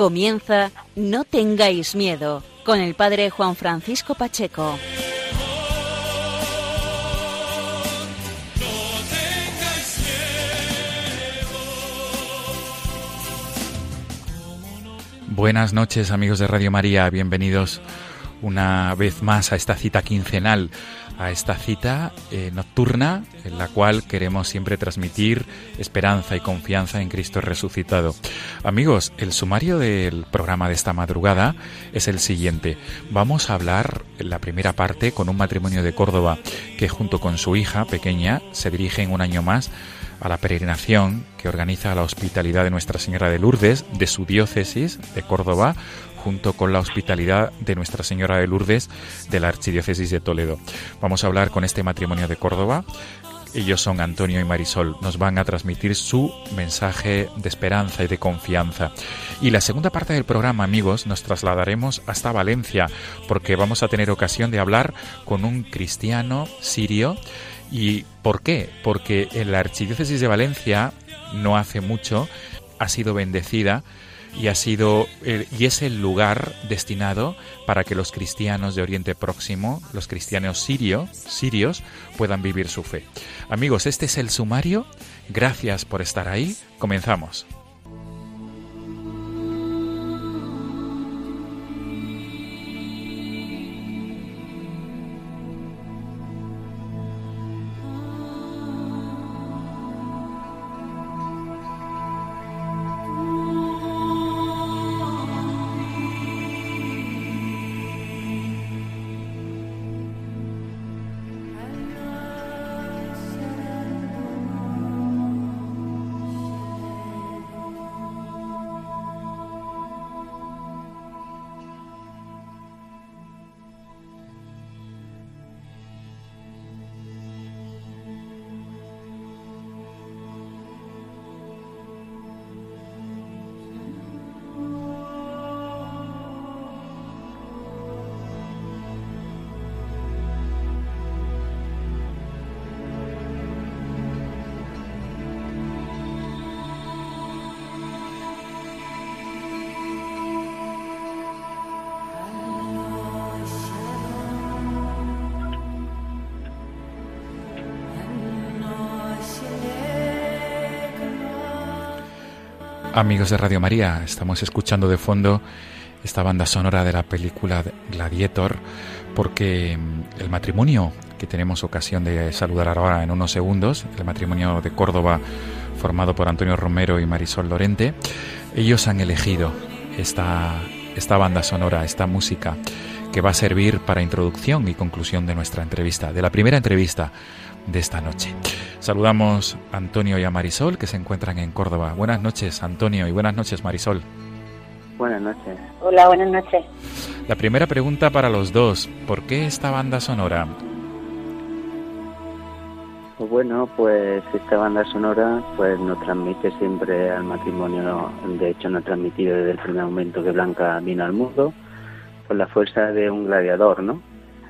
Comienza No tengáis miedo con el padre Juan Francisco Pacheco. Buenas noches amigos de Radio María, bienvenidos una vez más a esta cita quincenal a esta cita eh, nocturna en la cual queremos siempre transmitir esperanza y confianza en Cristo resucitado. Amigos, el sumario del programa de esta madrugada es el siguiente. Vamos a hablar en la primera parte con un matrimonio de Córdoba que junto con su hija pequeña se dirigen un año más a la peregrinación que organiza la Hospitalidad de Nuestra Señora de Lourdes de su diócesis de Córdoba junto con la hospitalidad de Nuestra Señora de Lourdes de la Archidiócesis de Toledo. Vamos a hablar con este matrimonio de Córdoba. Ellos son Antonio y Marisol. Nos van a transmitir su mensaje de esperanza y de confianza. Y la segunda parte del programa, amigos, nos trasladaremos hasta Valencia porque vamos a tener ocasión de hablar con un cristiano sirio. ¿Y por qué? Porque en la Archidiócesis de Valencia, no hace mucho, ha sido bendecida y ha sido y es el lugar destinado para que los cristianos de Oriente Próximo, los cristianos sirio, sirios, puedan vivir su fe. Amigos, este es el sumario. Gracias por estar ahí. Comenzamos. Amigos de Radio María, estamos escuchando de fondo esta banda sonora de la película Gladiator porque mm, el matrimonio que tenemos ocasión de saludar ahora en unos segundos, el matrimonio de Córdoba formado por Antonio Romero y Marisol Lorente, ellos han elegido esta, esta banda sonora, esta música que va a servir para introducción y conclusión de nuestra entrevista, de la primera entrevista de esta noche. Saludamos a Antonio y a Marisol que se encuentran en Córdoba. Buenas noches, Antonio, y buenas noches, Marisol. Buenas noches. Hola, buenas noches. La primera pregunta para los dos, ¿por qué esta banda sonora? Bueno, pues esta banda sonora pues nos transmite siempre al matrimonio, de hecho nos ha transmitido desde el primer momento que Blanca vino al mundo, con la fuerza de un gladiador, ¿no?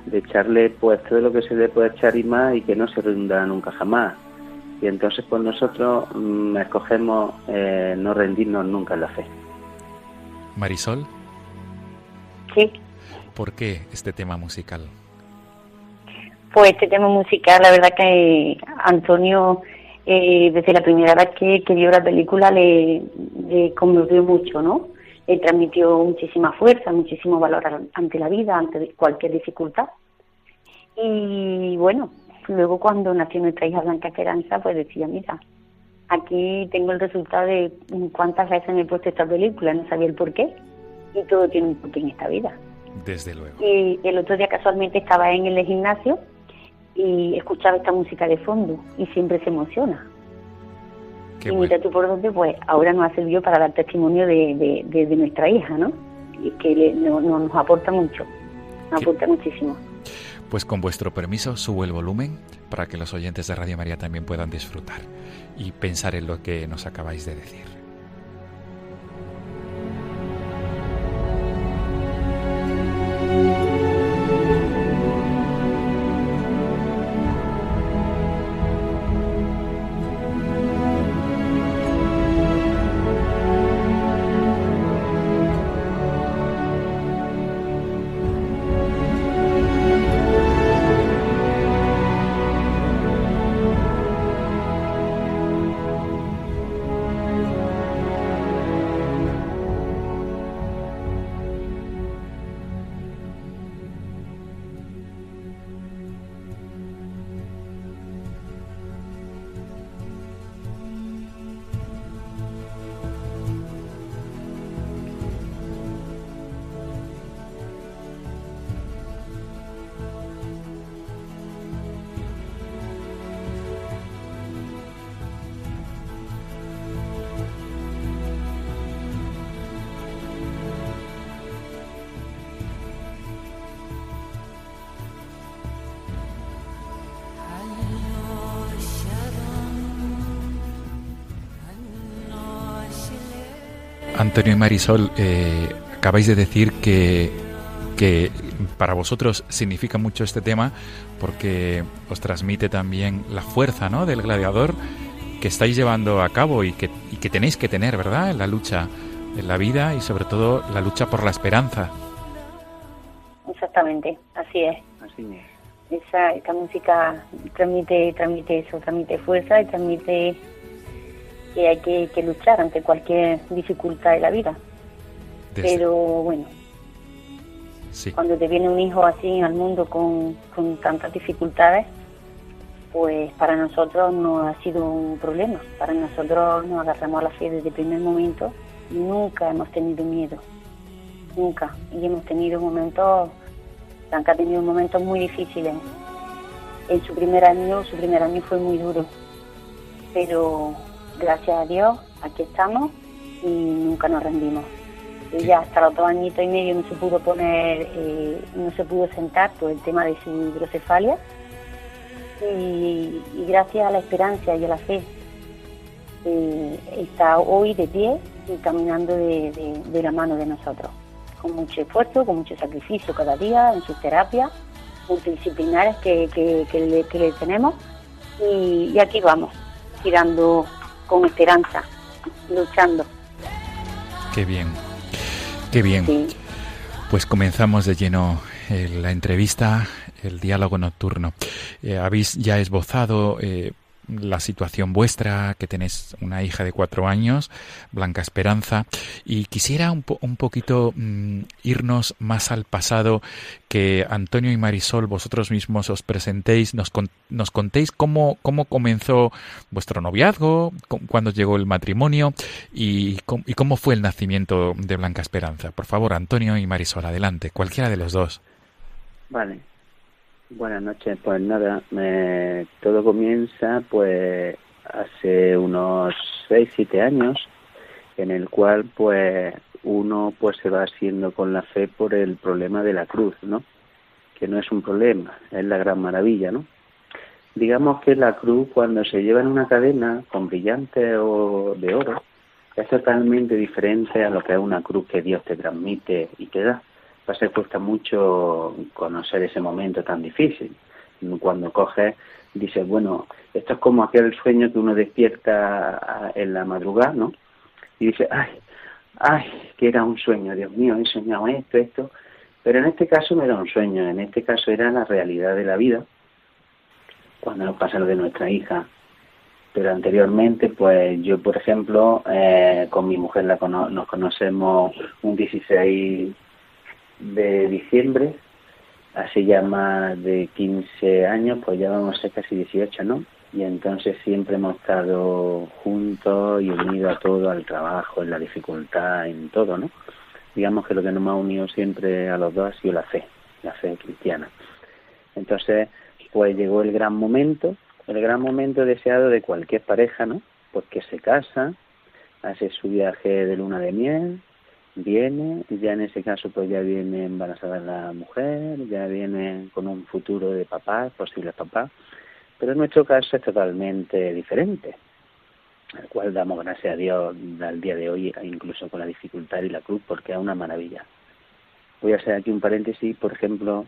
De echarle pues todo lo que se le puede echar y más y que no se rinda nunca jamás. Y entonces pues nosotros mm, escogemos eh, no rendirnos nunca en la fe. Marisol. Sí. ¿Por qué este tema musical? Pues este tema musical, la verdad que Antonio, eh, desde la primera vez que, que, vio la película, le, le conmovió mucho, ¿no? Le transmitió muchísima fuerza, muchísimo valor ante la vida, ante cualquier dificultad. Y bueno, luego cuando nació nuestra hija Blanca Esperanza, pues decía, mira, aquí tengo el resultado de cuántas veces me he puesto esta película, no sabía el por qué, y todo tiene un porqué en esta vida. Desde luego. Y el otro día casualmente estaba en el gimnasio y escuchaba esta música de fondo y siempre se emociona. Y mira tú por dónde, pues ahora nos ha servido para dar testimonio de, de, nuestra hija, ¿no? Y que no, nos aporta mucho, nos aporta muchísimo. Pues con vuestro permiso subo el volumen para que los oyentes de Radio María también puedan disfrutar y pensar en lo que nos acabáis de decir. Antonio y Marisol, eh, acabáis de decir que, que para vosotros significa mucho este tema porque os transmite también la fuerza ¿no? del gladiador que estáis llevando a cabo y que, y que tenéis que tener, ¿verdad?, en la lucha, en la vida y sobre todo la lucha por la esperanza. Exactamente, así es. Así es. Esa, esta música transmite, transmite eso, transmite fuerza y transmite que hay que, luchar ante cualquier dificultad de la vida. Pero bueno, cuando te viene un hijo así al mundo con, con tantas dificultades, pues para nosotros no ha sido un problema. Para nosotros nos agarramos a la fe desde el primer momento y nunca hemos tenido miedo. Nunca. Y hemos tenido momentos, Blanca ha tenido momentos muy difíciles. En su primer año, su primer año fue muy duro. Pero gracias a Dios, aquí estamos y nunca nos rendimos. Ella hasta los dos añitos y medio no se pudo poner, eh, no se pudo sentar por el tema de su hidrocefalia. Y, gracias a la esperanza y a la fe eh, está hoy de pie y caminando de, la mano de nosotros, con mucho esfuerzo, con mucho sacrificio cada día en sus terapias multidisciplinares que, que, le, tenemos. Y, y aquí vamos, tirando con esperanza, luchando. Qué bien, qué bien. Pues comenzamos de lleno eh, la entrevista, el diálogo nocturno. Eh, habéis ya esbozado eh, la situación vuestra, que tenéis una hija de cuatro años, Blanca Esperanza, y quisiera un, un poquito mm, irnos más al pasado, que Antonio y Marisol, vosotros mismos os presentéis, nos, nos contéis cómo, cómo comenzó vuestro noviazgo, cuándo llegó el matrimonio y, y cómo fue el nacimiento de Blanca Esperanza. Por favor, Antonio y Marisol, adelante, cualquiera de los dos. Vale. Buenas noches, pues nada, me, todo comienza pues hace unos 6, 7 años, en el cual pues uno pues se va haciendo con la fe por el problema de la cruz, ¿no? Que no es un problema, es la gran maravilla, ¿no? Digamos que la cruz cuando se lleva en una cadena con brillante o de oro es totalmente diferente a lo que es una cruz que Dios te transmite y te da a ser cuesta mucho conocer ese momento tan difícil. Cuando coges, dices, bueno, esto es como aquel sueño que uno despierta en la madrugada, ¿no? Y dice, ay, ay, que era un sueño, Dios mío, he soñado esto, esto. Pero en este caso no era un sueño, en este caso era la realidad de la vida, cuando nos pasa lo de nuestra hija. Pero anteriormente, pues yo, por ejemplo, eh, con mi mujer la nos conocemos un 16 de diciembre, hace ya más de 15 años, pues ya vamos a ser casi 18, ¿no? Y entonces siempre hemos estado juntos y unidos a todo, al trabajo, en la dificultad, en todo, ¿no? digamos que lo que nos ha unido siempre a los dos ha sido la fe, la fe cristiana. Entonces, pues llegó el gran momento, el gran momento deseado de cualquier pareja, ¿no? Pues que se casa, hace su viaje de luna de miel, viene, ya en ese caso pues ya viene embarazada la mujer, ya viene con un futuro de papá, posible papá, pero en nuestro caso es totalmente diferente, al cual damos gracias a Dios al día de hoy, incluso con la dificultad y la cruz, porque es una maravilla. Voy a hacer aquí un paréntesis, por ejemplo,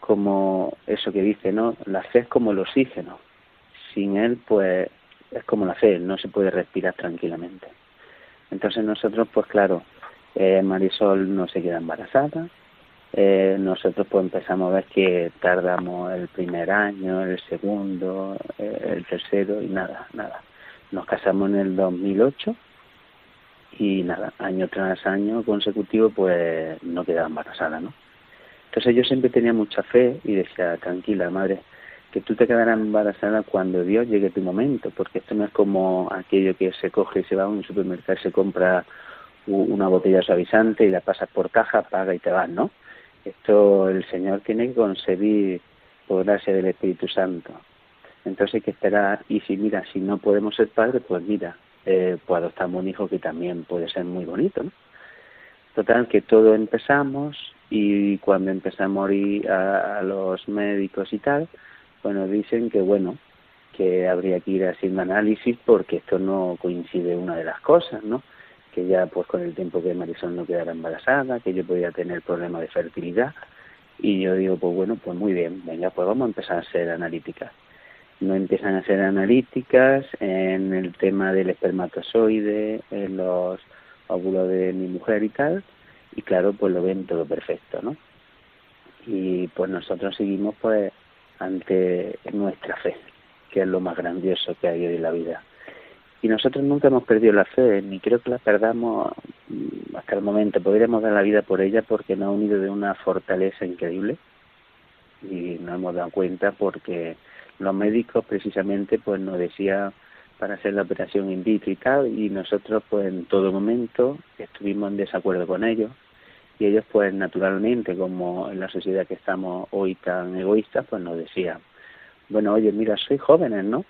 como eso que dice, ¿no? La fe es como el oxígeno. Sin él, pues, es como la fe, no se puede respirar tranquilamente. Entonces nosotros, pues claro, eh, Marisol no se queda embarazada, eh, nosotros pues empezamos a ver que tardamos el primer año, el segundo, eh, el tercero y nada, nada. Nos casamos en el 2008 y nada, año tras año consecutivo pues no quedaba embarazada, ¿no? Entonces yo siempre tenía mucha fe y decía, tranquila madre, que tú te quedarás embarazada cuando Dios llegue tu momento, porque esto no es como aquello que se coge y se va a un supermercado y se compra una botella suavizante y la pasas por caja, paga y te vas, ¿no? Esto el Señor tiene que concebir por gracia del Espíritu Santo. Entonces hay que esperar y si mira, si no podemos ser padres, pues mira, eh, pues adoptamos un hijo que también puede ser muy bonito, ¿no? Total, que todo empezamos y cuando empezamos a ir a, los médicos y tal, pues nos dicen que bueno, que habría que ir haciendo análisis porque esto no coincide una de las cosas, ¿no? Que ya pues con el tiempo que Marisol no quedara embarazada, que yo podía tener problemas de fertilidad y yo digo pues bueno pues muy bien, venga pues vamos a empezar a hacer analíticas. No empiezan a hacer analíticas en el tema del espermatozoide, en los óvulos de mi mujer y tal, y claro pues lo ven todo perfecto, ¿no? Y pues nosotros seguimos pues ante nuestra fe, que es lo más grandioso que hay hoy en la vida y nosotros nunca hemos perdido la fe, ni creo que la perdamos mm, hasta el momento. Podríamos dar la vida por ella porque nos ha unido de una fortaleza increíble y nos hemos dado cuenta porque los médicos precisamente pues nos decían para hacer la operación in vitro y tal y nosotros pues en todo momento estuvimos en desacuerdo con ellos y ellos pues naturalmente como en la sociedad que estamos hoy tan egoístas pues nos decían bueno oye mira soy jóvenes no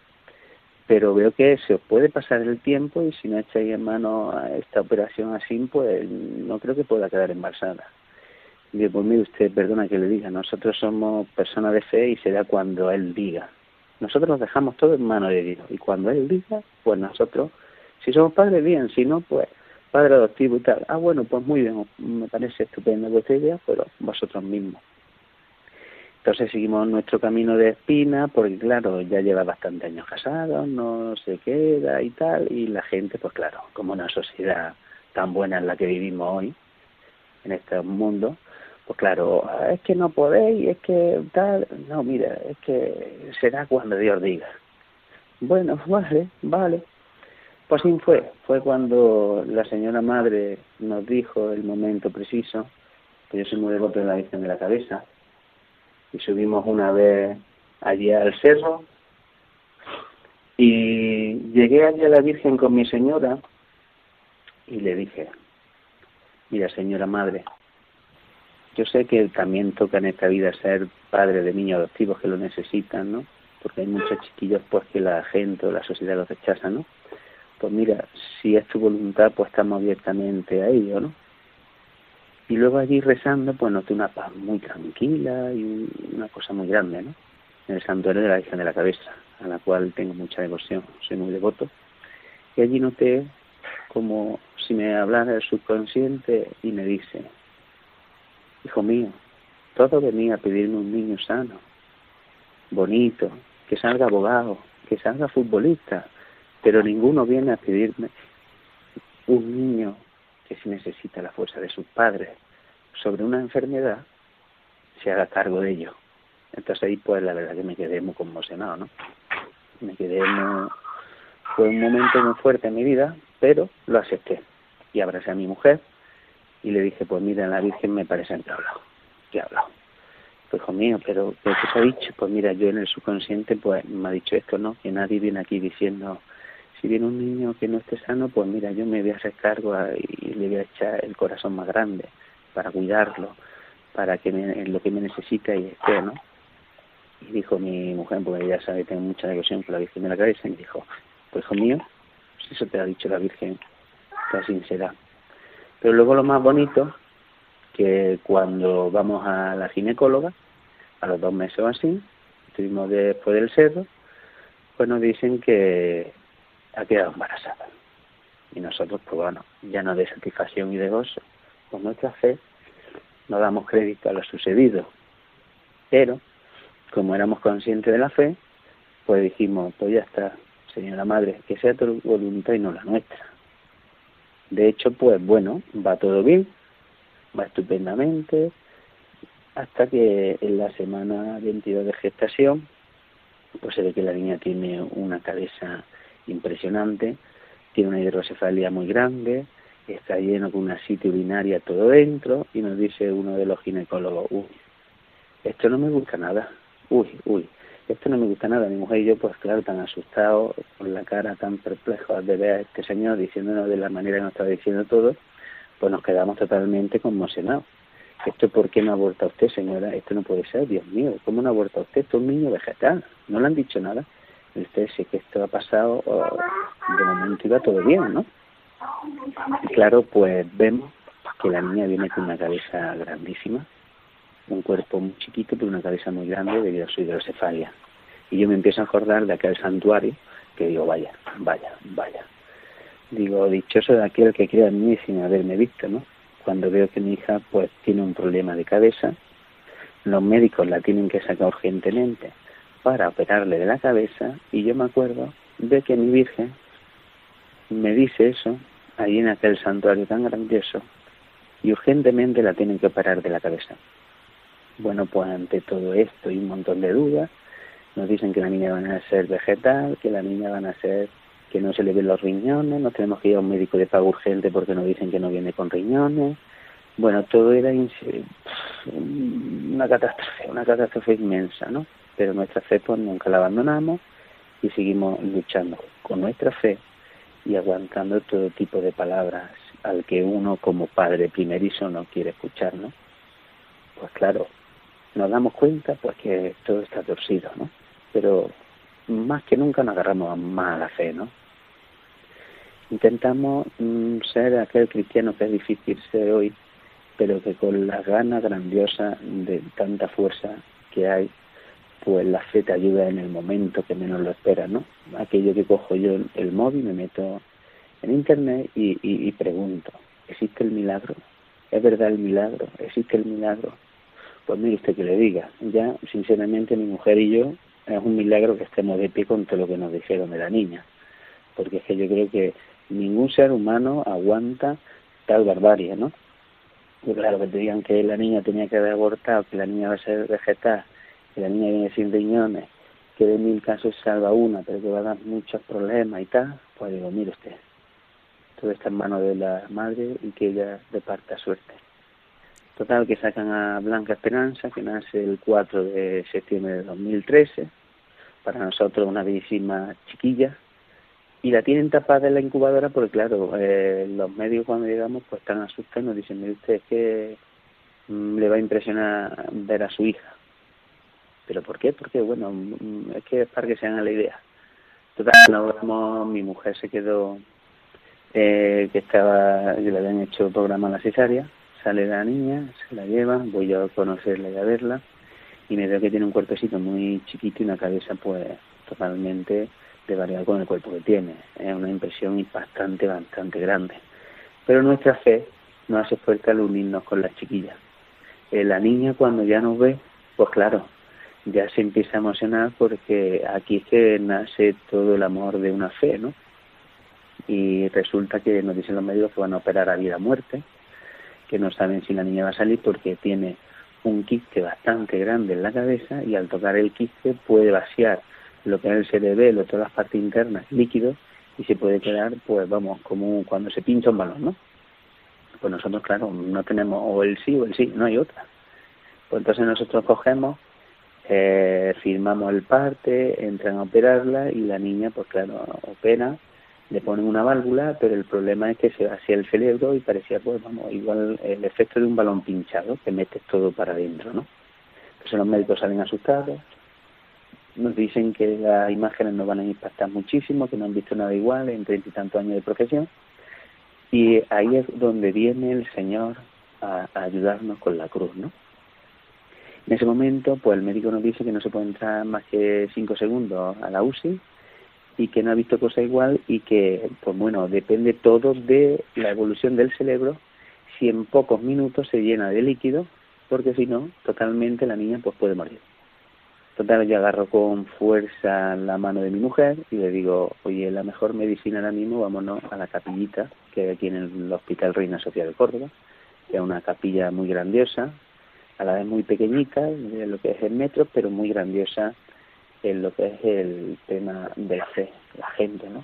pero veo que se os puede pasar el tiempo y si no echáis en mano esta operación así, pues no creo que pueda quedar embarazada. Y pues mire usted, perdona que le diga, nosotros somos personas de fe y será cuando Él diga. Nosotros nos dejamos todo en mano de Dios y cuando Él diga, pues nosotros, si somos padres, bien, si no, pues padre adoptivo y tal. Ah, bueno, pues muy bien, me parece estupendo vuestra idea, pero vosotros mismos. Entonces seguimos nuestro camino de espina, porque claro, ya lleva bastante años casado, no se queda y tal, y la gente, pues claro, como una sociedad tan buena en la que vivimos hoy, en este mundo, pues claro, es que no podéis, es que tal, no, mira, es que será cuando Dios diga. Bueno, vale, vale. Pues así fue, fue cuando la señora madre nos dijo el momento preciso, que yo soy muy devoto de la Virgen de la Cabeza, y subimos una vez allí al cerro y llegué allí a la Virgen con mi señora y le dije, mira señora madre, yo sé que también toca en esta vida ser padre de niños adoptivos que lo necesitan, ¿no? Porque hay muchos chiquillos pues que la gente o la sociedad los rechaza, ¿no? Pues mira, si es tu voluntad, pues estamos abiertamente a ello, ¿no? Y luego allí rezando, pues noté una paz muy tranquila y una cosa muy grande, ¿no? En el santuario de la Virgen de la Cabeza, a la cual tengo mucha devoción, soy muy devoto. Y allí noté como si me hablara el subconsciente y me dice, hijo mío, todo venía a pedirme un niño sano, bonito, que salga abogado, que salga futbolista, pero ninguno viene a pedirme un niño que si necesita la fuerza de sus padres sobre una enfermedad, se haga cargo de ello. Entonces ahí pues la verdad que me quedé muy conmocionado, ¿no? Me quedé muy... Fue un momento muy fuerte en mi vida, pero lo acepté. Y abracé a mi mujer y le dije, pues mira, la Virgen me parece que ha hablado, que ha hablado. Pues hijo mío, pero ¿qué se ha dicho? Pues mira, yo en el subconsciente pues me ha dicho esto, ¿no? Que nadie viene aquí diciendo si viene un niño que no esté sano, pues mira, yo me voy a hacer cargo y le voy a echar el corazón más grande para cuidarlo, para que me, lo que me necesita y esté, ¿no? Y dijo mi mujer, porque ella sabe, tengo mucha devoción con la Virgen de la Cabeza, y me dijo, pues hijo mío, pues eso te ha dicho la Virgen, sea sincera. Pero luego lo más bonito, que cuando vamos a la ginecóloga, a los dos meses o así, estuvimos después del cerro, pues nos dicen que ha quedado embarazada. Y nosotros, pues bueno, no de satisfacción y de gozo, con nuestra fe, no damos crédito a lo sucedido. Pero, como éramos conscientes de la fe, pues dijimos, pues ya está, Señora Madre, que sea tu voluntad y no la nuestra. De hecho, pues bueno, va todo bien, va estupendamente, hasta que en la semana 22 de gestación, pues se ve que la niña tiene una cabeza impresionante, tiene una hidrocefalia muy grande, está lleno con una sitio urinaria todo dentro y nos dice uno de los ginecólogos, uy, esto no me gusta nada, uy, uy, esto no me gusta nada. Mi mujer y yo, pues claro, tan asustados, con la cara tan perplejos de ver a este señor diciéndonos de la manera que nos estaba diciendo todo, pues nos quedamos totalmente conmocionados. ¿Esto por qué no aborta usted, señora? Esto no puede ser, Dios mío, ¿cómo no aborta usted? Esto es un niño vegetal, no le han dicho nada. Usted sí que esto ha pasado, de momento iba todo bien, ¿no? Y claro, pues vemos que la niña viene con una cabeza grandísima, un cuerpo muy chiquito, pero una cabeza muy grande debido a su hidrocefalia. Y yo me empiezo a acordar de aquel santuario que digo, vaya, vaya, vaya. Digo, dichoso de aquel que crea en mí sin haberme visto, ¿no? Cuando veo que mi hija pues tiene un problema de cabeza, los médicos la tienen que sacar urgentemente para operarle de la cabeza y yo me acuerdo de que mi Virgen me dice eso ahí en aquel santuario tan grandioso y urgentemente la tienen que operar de la cabeza. Bueno, pues ante todo esto y un montón de dudas, nos dicen que la niña va a ser vegetal, que la niña van a ser que no se le ven los riñones, nos tenemos que ir a un médico de pago urgente porque nos dicen que no viene con riñones. Bueno, todo era una catástrofe, una catástrofe inmensa, ¿no? Pero nuestra fe pues nunca la abandonamos y seguimos luchando con nuestra fe y aguantando todo tipo de palabras al que uno como padre primerizo no quiere escuchar. Pues claro, nos damos cuenta pues que todo está torcido, ¿no? Pero más que nunca nos agarramos más a la fe, ¿no? Intentamos mm, ser aquel cristiano que es difícil ser hoy, pero que con la gana grandiosa de tanta fuerza que hay, pues la fe te ayuda en el momento que menos lo esperas, ¿no? Aquello que cojo yo el móvil, me meto en internet y, y pregunto, ¿existe el milagro? ¿Es verdad el milagro? ¿Existe el milagro? Pues mire usted que le diga, ya sinceramente mi mujer y yo es un milagro que estemos de pie con todo lo que nos dijeron de la niña, porque es que yo creo que ningún ser humano aguanta tal barbarie, ¿no? Y claro, que te digan que la niña tenía que haber abortado, que la niña va a ser vegetal, que la niña viene sin riñones, que de mil casos salva una, pero que va a dar muchos problemas y tal, pues digo, mire usted, todo está en manos de la madre y que ella departa suerte. Total, que sacan a Blanca Esperanza, que nace el 4 de septiembre de 2013, para nosotros una bellísima chiquilla, y la tienen tapada en la incubadora porque, claro, eh, los medios cuando llegamos pues están asustados y nos dicen, mire usted, es que mm, le va a impresionar ver a su hija. ¿Pero por qué? Porque, bueno, mm, es que es para que se hagan la idea. Total, no, mi mujer se quedó, eh, que estaba, que le habían hecho programa a la cesárea, sale la niña, se la lleva, voy a conocerla y a verla y me veo que tiene un cuerpecito muy chiquito y una cabeza pues totalmente de variar con el cuerpo que tiene. Es una impresión bastante, bastante grande. Pero nuestra fe nos hace fuerte al unirnos con las chiquillas. Eh, la niña cuando ya nos ve, pues claro, ya se empieza a emocionar porque aquí que nace todo el amor de una fe, ¿no? Y resulta que nos dicen los médicos que van a operar a vida muerte, que no saben si la niña va a salir porque tiene un quiste bastante grande en la cabeza y al tocar el quiste puede vaciar lo que es el cerebelo, todas las partes internas, líquidos, y se puede quedar, pues vamos, como cuando se pincha un balón, ¿no? Pues nosotros, claro, no tenemos o el sí o el sí, no hay otra. Pues entonces nosotros cogemos, eh, firmamos el parte, entran a operarla y la niña, pues claro, opera le ponen una válvula, pero el problema es que se hacía el cerebro y parecía, pues vamos, igual el efecto de un balón pinchado, que metes todo para adentro, ¿no? Entonces los médicos salen asustados, nos dicen que las imágenes nos van a impactar muchísimo, que no han visto nada igual en treinta y tantos años de profesión, y ahí es donde viene el Señor a ayudarnos con la cruz, ¿no? En ese momento, pues el médico nos dice que no se puede entrar más que cinco segundos a la UCI, y que no ha visto cosa igual y que, pues bueno, depende todo de la evolución del cerebro, si en pocos minutos se llena de líquido, porque si no, totalmente la niña pues puede morir. Total, yo agarro con fuerza la mano de mi mujer y le digo, oye, la mejor medicina ahora mismo, vámonos a la capillita que hay aquí en el Hospital Reina Sofía de Córdoba, que es una capilla muy grandiosa, a la vez muy pequeñita, de lo que es el metro, pero muy grandiosa en lo que es el tema de la fe, la gente, ¿no?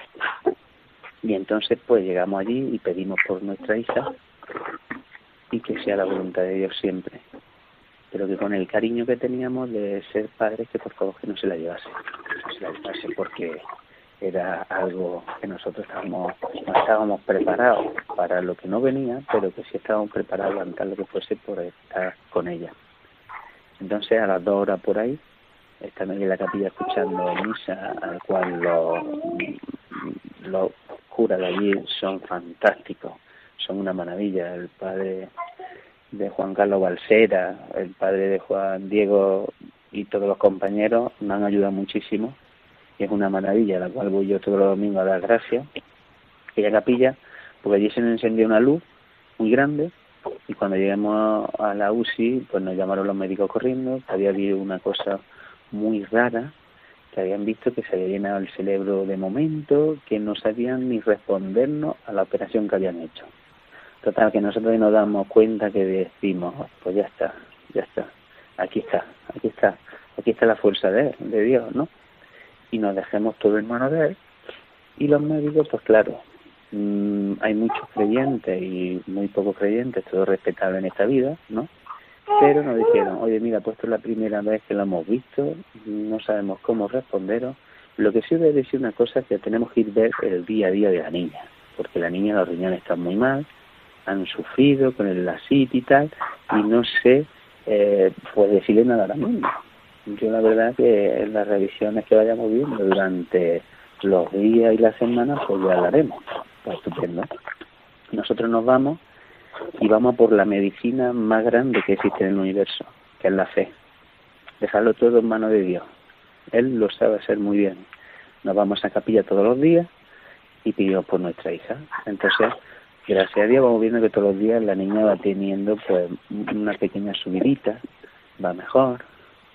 Y entonces pues llegamos allí y pedimos por nuestra hija y que sea la voluntad de Dios siempre, pero que con el cariño que teníamos de ser padres que por favor que no se la llevase, no se la llevase porque era algo que nosotros estábamos, no estábamos preparados para lo que no venía, pero que sí estábamos preparados a lo que fuese por estar con ella. Entonces a las dos horas por ahí están ahí en la capilla escuchando misa, al cual los, los curas de allí son fantásticos, son una maravilla. El padre de Juan Carlos Balsera, el padre de Juan Diego y todos los compañeros me han ayudado muchísimo es una maravilla, la cual voy yo todos los domingos a dar gracias. Aquella capilla, porque allí se nos encendió una luz muy grande y cuando llegamos a la UCI, pues nos llamaron los médicos corriendo, había habido una cosa muy rara, que habían visto que se había llenado el cerebro de momento, que no sabían ni respondernos a la operación que habían hecho. Total, que nosotros nos damos cuenta que decimos, pues ya está, ya está, aquí está, aquí está, aquí está la fuerza de Dios, ¿no? Y nos dejemos todo en manos de Él. Y los médicos, pues claro, mmm, hay muchos creyentes y muy pocos creyentes, todo respetable en esta vida, ¿no? pero nos dijeron, oye, mira, puesto es la primera vez que lo hemos visto, no sabemos cómo responderos. Lo que sí debe decir una cosa es que tenemos que ir a ver el día a día de la niña, porque la niña los riñones están muy mal, han sufrido con el lacit y tal, y no sé, eh, pues decirle nada ahora mismo. Yo la verdad que en las revisiones que vayamos viendo durante los días y las semanas, pues ya hablaremos. Pues estupendo. Nosotros nos vamos y vamos por la medicina más grande que existe en el universo, que es la fe. Dejarlo todo en manos de Dios. Él lo sabe hacer muy bien. Nos vamos a capilla todos los días y pedimos por nuestra hija. Entonces, gracias a Dios vamos viendo que todos los días la niña va teniendo pues una pequeña subidita, va mejor,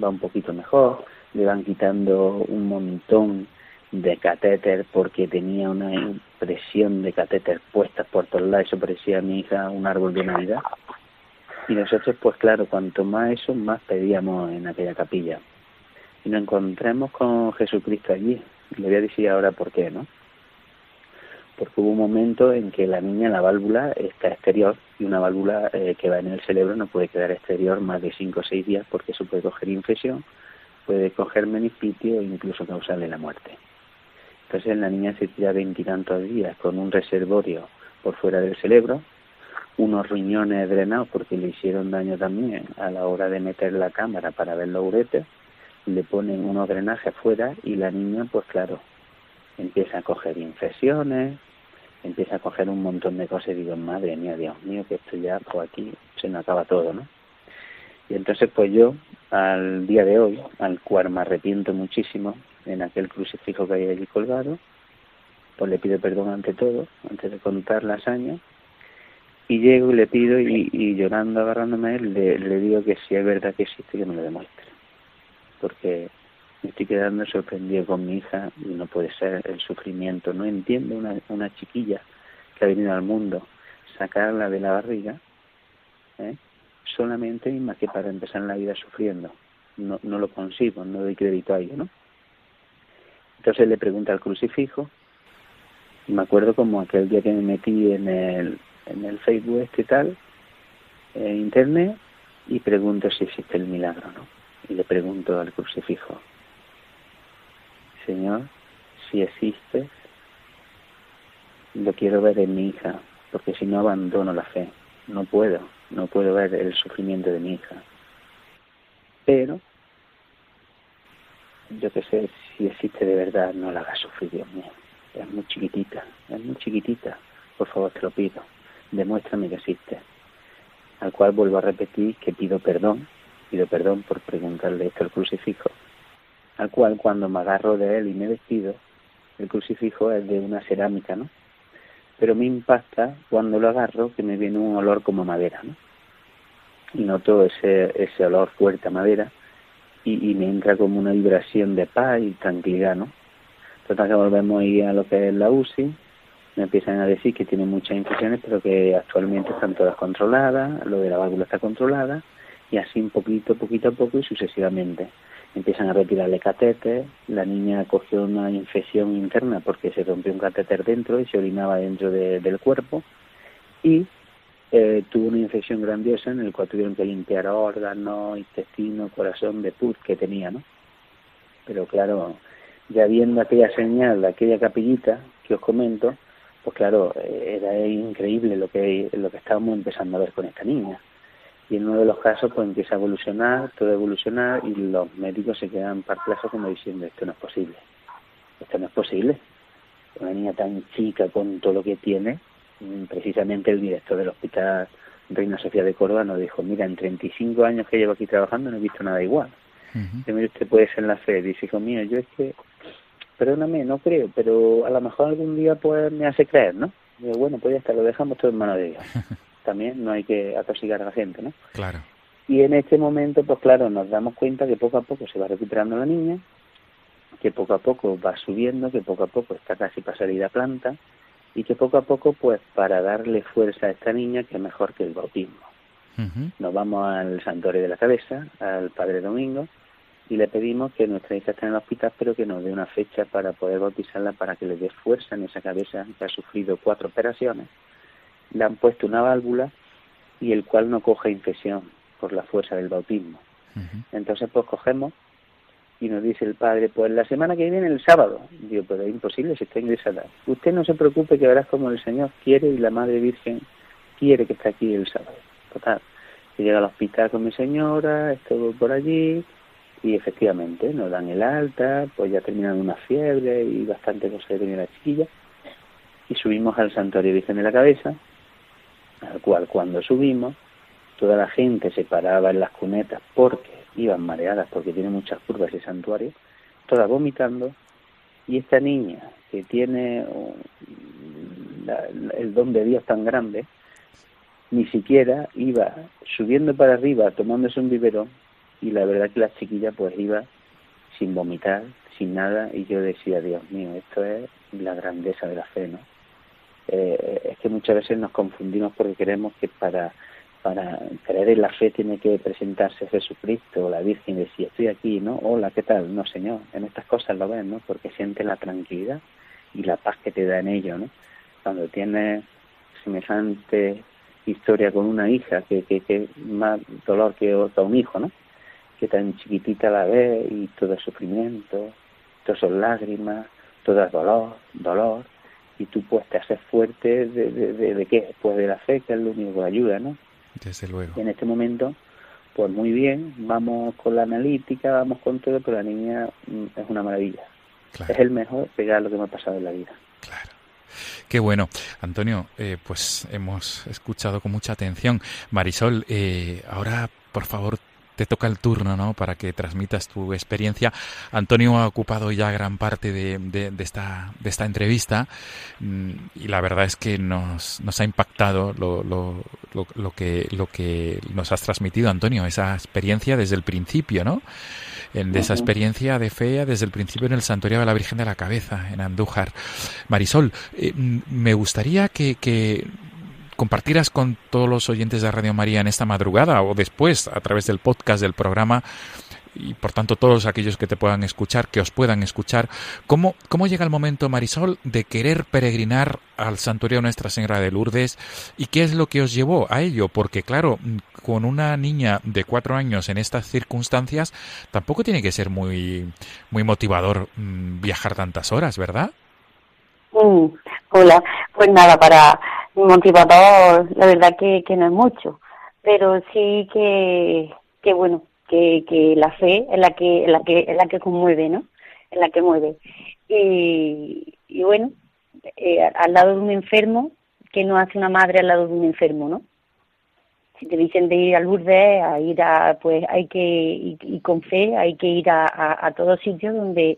va un poquito mejor, le van quitando un montón de catéter porque tenía una impresión de catéter puestas por todos lados, eso parecía a mi hija un árbol de Navidad. Y nosotros, pues claro, cuanto más eso, más pedíamos en aquella capilla. Y nos encontramos con Jesucristo allí. Le voy a decir ahora por qué, ¿no? Porque hubo un momento en que la niña, la válvula, está exterior y una válvula eh, que va en el cerebro no puede quedar exterior más de 5 o 6 días porque eso puede coger infección, puede coger meningitis o incluso causarle la muerte. Entonces la niña se tira veintitantos días con un reservorio por fuera del cerebro, unos riñones drenados porque le hicieron daño también a la hora de meter la cámara para ver los uretes, le ponen unos drenajes fuera y la niña, pues claro, empieza a coger infecciones, empieza a coger un montón de cosas y digo, madre mía, Dios mío, que esto ya, pues aquí se nos acaba todo, ¿no? Y entonces pues yo, al día de hoy, al cual me arrepiento muchísimo, en aquel crucifijo que hay allí colgado, pues le pido perdón ante todo, antes de contar la hazaña, y llego y le pido y, llorando, agarrándome él, le, digo que si es verdad que existe, que me lo demuestre. Porque me estoy quedando sorprendido con mi hija y no puede ser el sufrimiento. No entiendo una, una chiquilla que ha venido al mundo, sacarla de la barriga, ¿eh? solamente más que para empezar la vida sufriendo. No, no lo consigo, no doy crédito a ello, ¿no? Entonces le pregunta al crucifijo, y me acuerdo como aquel día que me metí en el, en el Facebook este tal, en internet, y pregunto si existe el milagro, ¿no? Y le pregunto al crucifijo, Señor, si existe, lo quiero ver en mi hija, porque si no abandono la fe. No puedo, no puedo ver el sufrimiento de mi hija. Pero, yo que sé, si existe de verdad, no la hagas sufrir, Dios mío. Es muy chiquitita, es muy chiquitita. Por favor, te lo pido. Demuéstrame que existe. Al cual vuelvo a repetir que pido perdón, pido perdón por preguntarle esto al crucifijo. Al cual cuando me agarro de él y me despido, el crucifijo es de una cerámica, ¿no? Pero me impacta cuando lo agarro que me viene un olor como madera, ¿no? Y noto ese, ese olor fuerte a madera y, me entra como una vibración de paz y tranquilidad, ¿no? Total que volvemos a ir a lo que es la UCI, me empiezan a decir que tiene muchas infusiones, pero que actualmente están todas controladas, lo de la válvula está controlada, y así un poquito, poquito a poco y sucesivamente empiezan a retirarle catéter, la niña cogió una infección interna porque se rompió un catéter dentro y se orinaba dentro del cuerpo y eh, tuvo una infección grandiosa en el cual tuvieron que limpiar órganos, intestino, corazón de pus que tenía, ¿no? Pero claro, ya viendo aquella señal, aquella capillita que os comento, pues claro, eh, era increíble lo que, lo que estábamos empezando a ver con esta niña y en uno de los casos pues empieza a evolucionar, todo a evolucionar y los médicos se quedan perplejos como diciendo esto no es posible, esto no es posible. Una niña tan chica con todo lo que tiene, mm, precisamente el director del hospital Reina Sofía de Córdoba nos dijo, mira, en 35 años que llevo aquí trabajando no he visto nada igual. Uh mire, usted puede ser en la fe, dice, hijo mío, yo es que, perdóname, no creo, pero a lo mejor algún día pues me hace creer, ¿no? bueno, pues ya está, lo dejamos todo en manos de Dios. también no hay que atosigar a la gente, ¿no? Claro. Y en este momento, pues claro, nos damos cuenta que poco a poco se va recuperando la niña, que poco a poco va subiendo, que poco a poco está casi para salir a planta, y que poco a poco, pues para darle fuerza a esta niña, que es mejor que el bautismo. Nos vamos al santuario de la cabeza, al Padre Domingo, y le pedimos que nuestra hija esté en el hospital, pero que nos dé una fecha para poder bautizarla, para que le dé fuerza en esa cabeza que ha sufrido cuatro operaciones le han puesto una válvula y el cual no coge infección por la fuerza del bautismo. Entonces, pues cogemos y nos dice el padre, pues la semana que viene, el sábado. Digo, pero es imposible si está ingresada. Usted no se preocupe que verás como el Señor quiere y la Madre Virgen quiere que esté aquí el sábado. Total, que llega al hospital con mi señora, estuvo por allí y efectivamente nos dan el alta, pues ya terminan una fiebre y bastante cosas que tenía la chiquilla y subimos al santuario Virgen de la Cabeza al cual cuando subimos toda la gente se paraba en las cunetas porque iban mareadas, porque tiene muchas curvas ese santuario, todas vomitando, y esta niña que tiene el don de Dios tan grande, ni siquiera iba subiendo para arriba tomándose un biberón y la verdad que la chiquilla pues iba sin vomitar, sin nada y yo decía, Dios mío, esto es la grandeza de la fe, ¿no? Eh, es que muchas veces nos confundimos porque creemos que para, para creer en la fe tiene que presentarse Jesucristo o la Virgen y decir, estoy aquí, ¿no? Hola, ¿qué tal? No, Señor, en estas cosas lo ves, ¿no? Porque siente la tranquilidad y la paz que te da en ello, ¿no? Cuando tienes semejante historia con una hija que, que, que más dolor que otro un hijo, ¿no? Que tan chiquitita la ve y todo es sufrimiento, todo son lágrimas, todo es dolor, dolor, y tú pues te haces fuerte de, de, de, qué, pues de la fe, que es lo único que ayuda, ¿no? Desde luego. Y en este momento, pues muy bien, vamos con la analítica, vamos con todo, pero la niña mm, es una maravilla. Es el mejor regalo que me ha pasado en la vida. Claro. Qué bueno. Antonio, eh, pues hemos escuchado con mucha atención. Marisol, eh, ahora, por favor, te toca el turno ¿no? para que transmitas tu experiencia. Antonio ha ocupado ya gran parte de, de, esta, de esta entrevista mm, y la verdad es que nos, nos ha impactado lo, lo, lo, que, lo que nos has transmitido, Antonio, esa experiencia desde el principio, ¿no? En, de esa experiencia de fe desde el principio en el Santuario de la Virgen de la Cabeza, en Andújar. Marisol, eh, me gustaría que, que compartirás con todos los oyentes de Radio María en esta madrugada o después a través del podcast del programa y por tanto todos aquellos que te puedan escuchar, que os puedan escuchar, ¿cómo, cómo llega el momento, Marisol, de querer peregrinar al santuario Nuestra Señora de Lourdes y qué es lo que os llevó a ello? Porque claro, con una niña de cuatro años en estas circunstancias, tampoco tiene que ser muy, muy motivador mm, viajar tantas horas, ¿verdad? Mm, Hola, pues nada, para motivador, la verdad que, que no es mucho, pero sí que, que bueno, que, que la fe es la que, es la que, es la que conmueve, ¿no? Es la que mueve. Y, y bueno, eh, al lado de un enfermo, que no hace una madre al lado de un enfermo, ¿no? Si te dicen de ir al Lourdes, a ir a, pues hay que, y, con fe, hay que ir a, a, a todos sitios donde,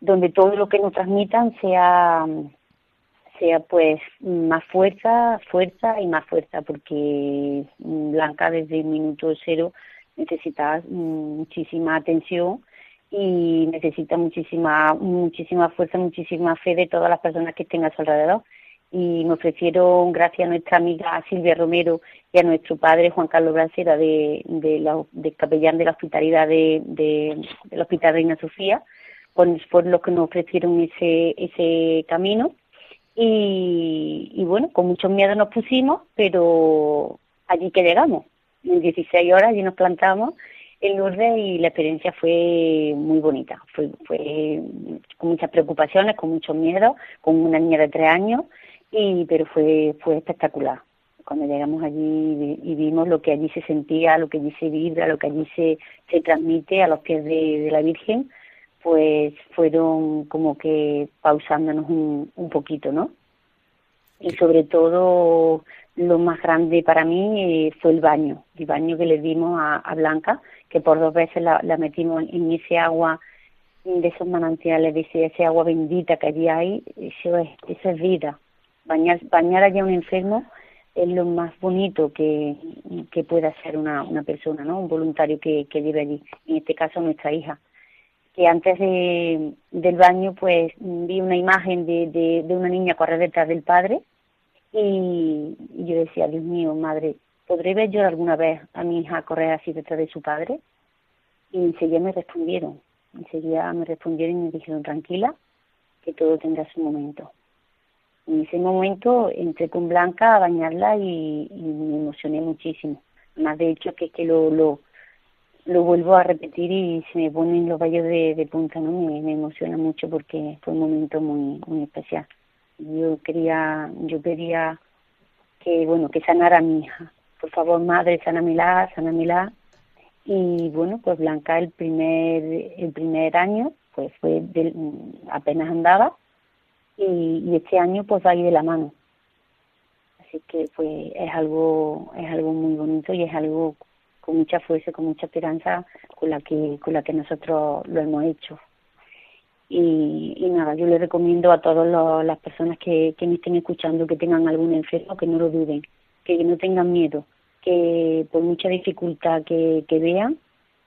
donde todo lo que nos transmitan sea, sea pues más fuerza, fuerza y más fuerza, porque Blanca desde el minuto cero necesita muchísima atención y necesita muchísima, muchísima fuerza, muchísima fe de todas las personas que estén a su alrededor. Y me ofrecieron, gracias a nuestra amiga Silvia Romero y a nuestro padre Juan Carlos Brasera, de, de, la, capellán de la hospitalidad de, de, del Hospital Reina Sofía, pues por los que nos ofrecieron ese, ese camino. Y, y bueno, con mucho miedo nos pusimos, pero allí que llegamos. En 16 horas allí nos plantamos en Lourdes y la experiencia fue muy bonita. Fue, fue con muchas preocupaciones, con mucho miedo, con una niña de tres años, y pero fue fue espectacular. Cuando llegamos allí y vimos lo que allí se sentía, lo que allí se vibra, lo que allí se, se transmite a los pies de la Virgen, pues fueron como que pausándonos un, un poquito, ¿no? Y sobre todo lo más grande para mí eh, fue el baño, el baño que le dimos a, a Blanca, que por dos veces la, la, metimos en ese agua de esos manantiales, de ese, agua bendita que allí hay, eso es, eso es vida. Bañar, bañar allá a un enfermo es lo más bonito que, que pueda hacer una, una persona, ¿no? Un voluntario que, que vive allí, en este caso nuestra hija. Que antes de, del baño, pues vi una imagen de, de, una niña correr detrás del padre, y, yo decía, Dios mío, madre, ¿podré ver yo alguna vez a mi hija correr así detrás de su padre? Y enseguida me respondieron, enseguida me respondieron y me dijeron, tranquila, que todo tendrá su momento. En ese momento entré con Blanca a bañarla y, me emocioné muchísimo. Más de hecho que, que lo, lo, lo vuelvo a repetir y se me ponen los valles de, punta, ¿no? Me, emociona mucho porque fue un momento muy, muy especial yo quería, yo quería que, bueno, que sanara mi hija. Por favor, madre, sanamela, sanamela. Y bueno, pues Blanca el primer, el primer año, pues fue apenas andaba y, y este año pues va a ir de la mano. Así que pues es algo, es algo muy bonito y es algo con mucha fuerza, con mucha esperanza con la que, con la que nosotros lo hemos hecho. Y, nada, yo le recomiendo a todas las personas que, que me estén escuchando que tengan algún enfermo que no lo duden, que no tengan miedo, que por mucha dificultad que, que vean,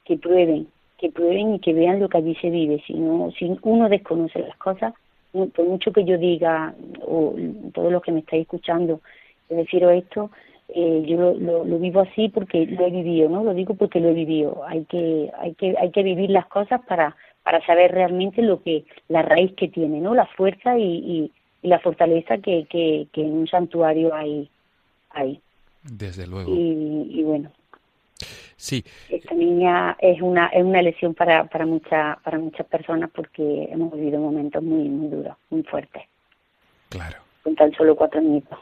que prueben, que prueben y que vean lo que allí se vive. Si, no, si uno desconoce las cosas, por mucho que yo diga, o todos los que me estáis escuchando, les refiero esto, eh, yo lo, lo, lo, vivo así porque lo he vivido, ¿no? Lo digo porque lo he vivido. Hay que, hay que, hay que vivir las cosas para para saber realmente lo que la raíz que tiene, ¿no? La fuerza y, y, la fortaleza que, que, que, en un santuario hay. hay. Desde luego. Y, y, bueno. Sí. Esta niña es una es una lesión para para muchas para muchas personas porque hemos vivido momentos muy muy duros, muy fuertes. Claro. Con tan solo cuatro minutos.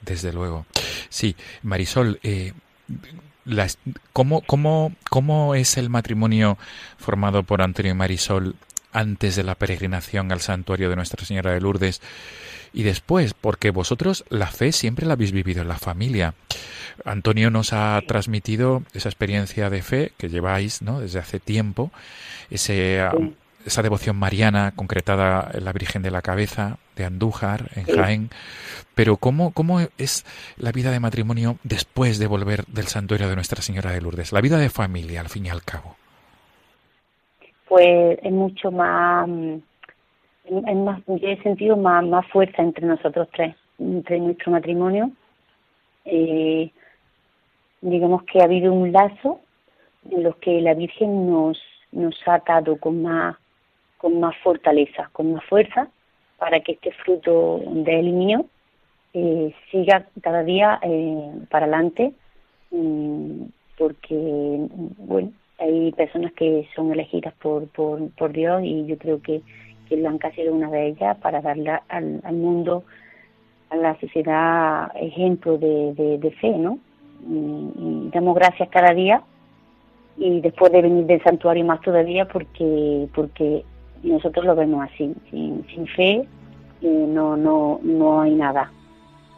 Desde luego. Sí, Marisol, eh, las, ¿cómo, cómo, ¿Cómo es el matrimonio formado por Antonio y Marisol antes de la peregrinación al santuario de Nuestra Señora de Lourdes y después? Porque vosotros la fe siempre la habéis vivido en la familia. Antonio nos ha transmitido esa experiencia de fe que lleváis ¿no? desde hace tiempo, ese, esa devoción mariana concretada en la Virgen de la Cabeza de Andújar, en Jaén. Pero ¿cómo, ¿cómo es la vida de matrimonio después de volver del santuario de Nuestra Señora de Lourdes? La vida de familia, al fin y al cabo. Pues es mucho más, es más yo he sentido más, más fuerza entre nosotros tres, entre nuestro matrimonio. Eh, digamos que ha habido un lazo en los que la Virgen nos, nos ha atado con más con más fortaleza, con más fuerza, para que este fruto del mío eh, siga cada día eh, para adelante, mm, porque, bueno, hay personas que son elegidas por, por, por Dios y yo creo que, que Blanca ha sido una de ellas para darle al, al mundo, a la sociedad, ejemplo de, de, fe, ¿no? Y, damos gracias cada día y después de venir del santuario más todavía porque porque nosotros lo vemos así, sin, sin fe eh, no, no, no hay nada.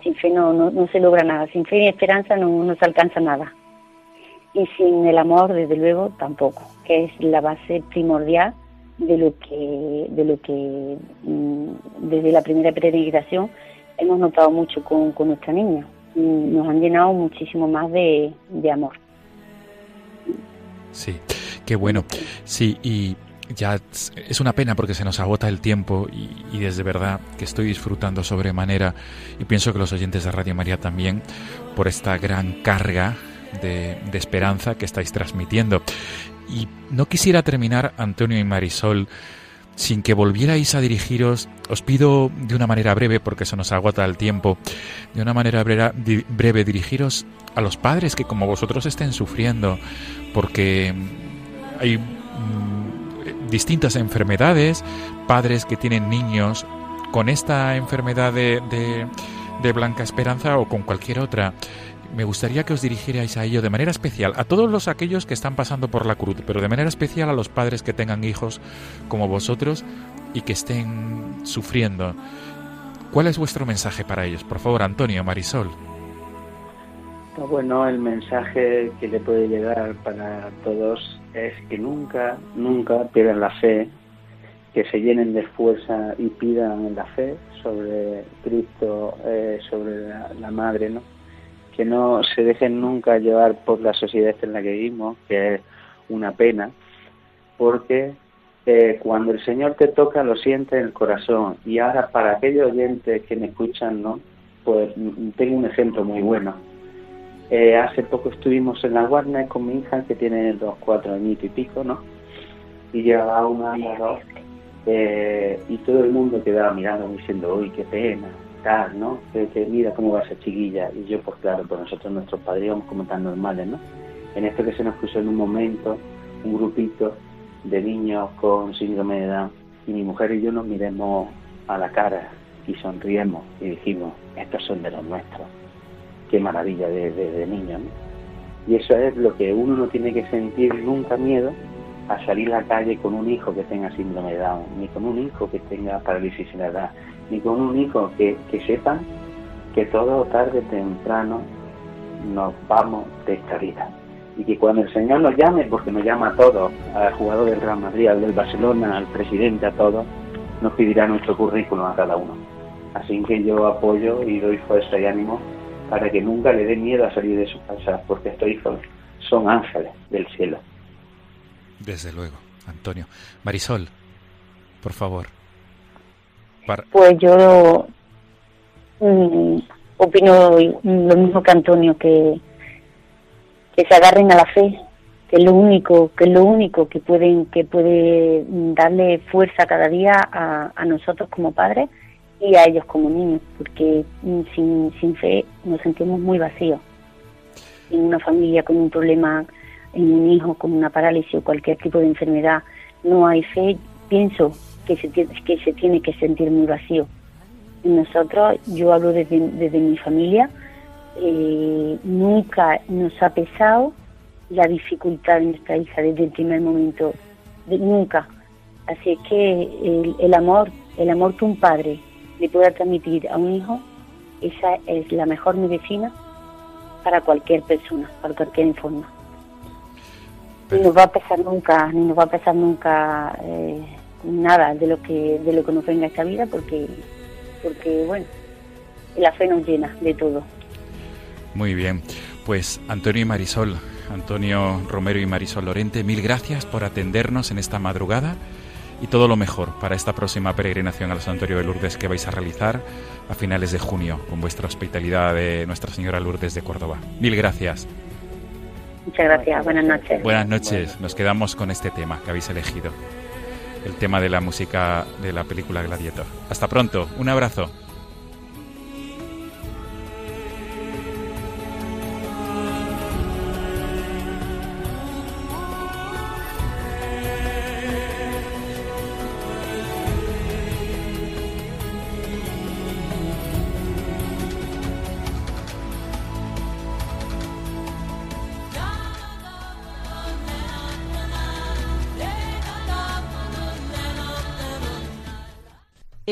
Sin fe no, no, no se logra nada, sin fe y esperanza no, no se alcanza nada. Y sin el amor, desde luego, tampoco, que es la base primordial de lo que, de lo que mm, desde la primera peregrinación hemos notado mucho con, con nuestra niña. Nos han llenado muchísimo más de, de amor. Sí, qué bueno. Sí, y ya es una pena porque se nos agota el tiempo y, desde verdad que estoy disfrutando sobremanera y pienso que los oyentes de Radio María también por esta gran carga de, esperanza que estáis transmitiendo. Y no quisiera terminar, Antonio y Marisol, sin que volvierais a dirigiros, os pido de una manera breve, porque se nos agota el tiempo, de una manera breve, dirigiros a los padres que como vosotros estén sufriendo, porque hay distintas enfermedades, padres que tienen niños con esta enfermedad de, de Blanca Esperanza o con cualquier otra me gustaría que os dirigierais a ello de manera especial, a todos los aquellos que están pasando por la cruz, pero de manera especial a los padres que tengan hijos como vosotros y que estén sufriendo. ¿Cuál es vuestro mensaje para ellos? Por favor, Antonio, Marisol. Pues bueno, el mensaje que le puede llegar para todos es que nunca, nunca pierdan la fe, que se llenen de fuerza y pidan la fe sobre Cristo, eh, sobre la Madre, ¿no? que no se dejen nunca llevar por la sociedad en la que vivimos, que es una pena, porque eh, cuando el Señor te toca lo siente en el corazón. Y ahora para aquellos oyentes que me escuchan, ¿no? Pues tengo un ejemplo muy bueno. Eh, hace poco estuvimos en la Warner con mi hija que tiene dos, cuatro añitos y pico, ¿no? Y llevaba un año dos. Eh, y todo el mundo quedaba mirando diciendo, uy, qué pena, ¿no? Que, mira cómo va esa chiquilla. Y yo, pues claro, pues nosotros nuestros padres íbamos como tan normales, ¿no? En esto que se nos puso en un momento un grupito de niños con síndrome de Down y mi mujer y yo nos miremos a la cara y sonriemos y dijimos, estos son de los nuestros. Qué maravilla de, de, niños, ¿no? Y eso es lo que uno no tiene que sentir nunca miedo a salir a la calle con un hijo que tenga síndrome de Down, ni con un hijo que tenga parálisis en la edad, ni con un hijo que, que sepan que todo tarde o temprano nos vamos de esta vida. Y que cuando el Señor nos llame, porque nos llama a todos, al jugador del Real Madrid, al del Barcelona, al presidente, a todos, nos pedirá nuestro currículum a cada uno. Así que yo apoyo y doy fuerza y ánimo para que nunca le dé miedo a salir de su casa, porque estos hijos son ángeles del cielo. Desde luego, Antonio. Marisol, por favor. Pues yo mm, opino lo mismo que Antonio, que, que se agarren a la fe, que es lo único, que es lo único que pueden, que puede darle fuerza cada día a, a nosotros como padres y a ellos como niños, porque mm, sin, sin fe nos sentimos muy vacíos. En una familia con un problema, en un hijo con una parálisis o cualquier tipo de enfermedad, no hay fe, pienso que se, que se tiene que sentir muy vacío. Nosotros, yo hablo desde, desde mi familia, eh, nunca nos ha pesado la dificultad de nuestra hija desde el primer momento, nunca. Así es que el, el, amor, el amor que un padre le pueda transmitir a un hijo, esa es la mejor medicina para cualquier persona, para cualquier forma. Ni nos va a pesar nunca, ni nos va a pesar nunca eh, nada de lo que de lo que nos venga esta vida porque porque bueno la fe nos llena de todo. Muy bien. Pues Antonio y Marisol Antonio Romero y Marisol Lorente mil gracias por atendernos en esta madrugada y todo lo mejor para esta próxima peregrinación al Santuario de Lourdes que vais a realizar a finales de junio con vuestra hospitalidad de Nuestra Señora Lourdes de Córdoba. Mil gracias. Muchas gracias. Buenas noches. Buenas noches. Nos quedamos con este tema que habéis elegido el tema de la música de la película Gladiator. Hasta pronto, un abrazo.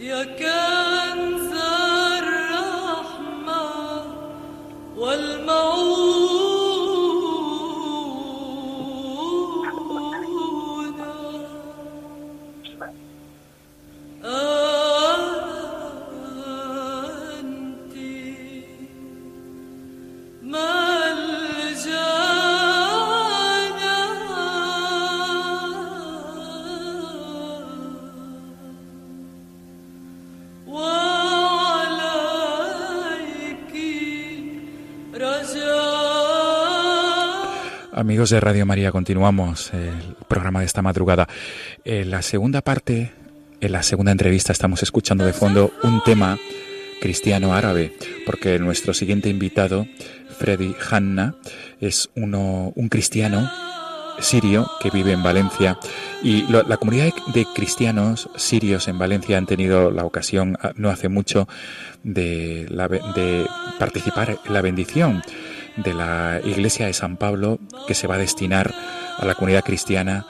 يا كان De Radio María, continuamos el programa de esta madrugada. En la segunda parte, en la segunda entrevista, estamos escuchando de fondo un tema cristiano árabe, porque nuestro siguiente invitado, Freddy Hanna, es uno, un cristiano sirio que vive en Valencia y la comunidad de cristianos sirios en Valencia han tenido la ocasión ah, no hace mucho de, de participar en la bendición de la iglesia de San Pablo que se va a destinar a la comunidad cristiana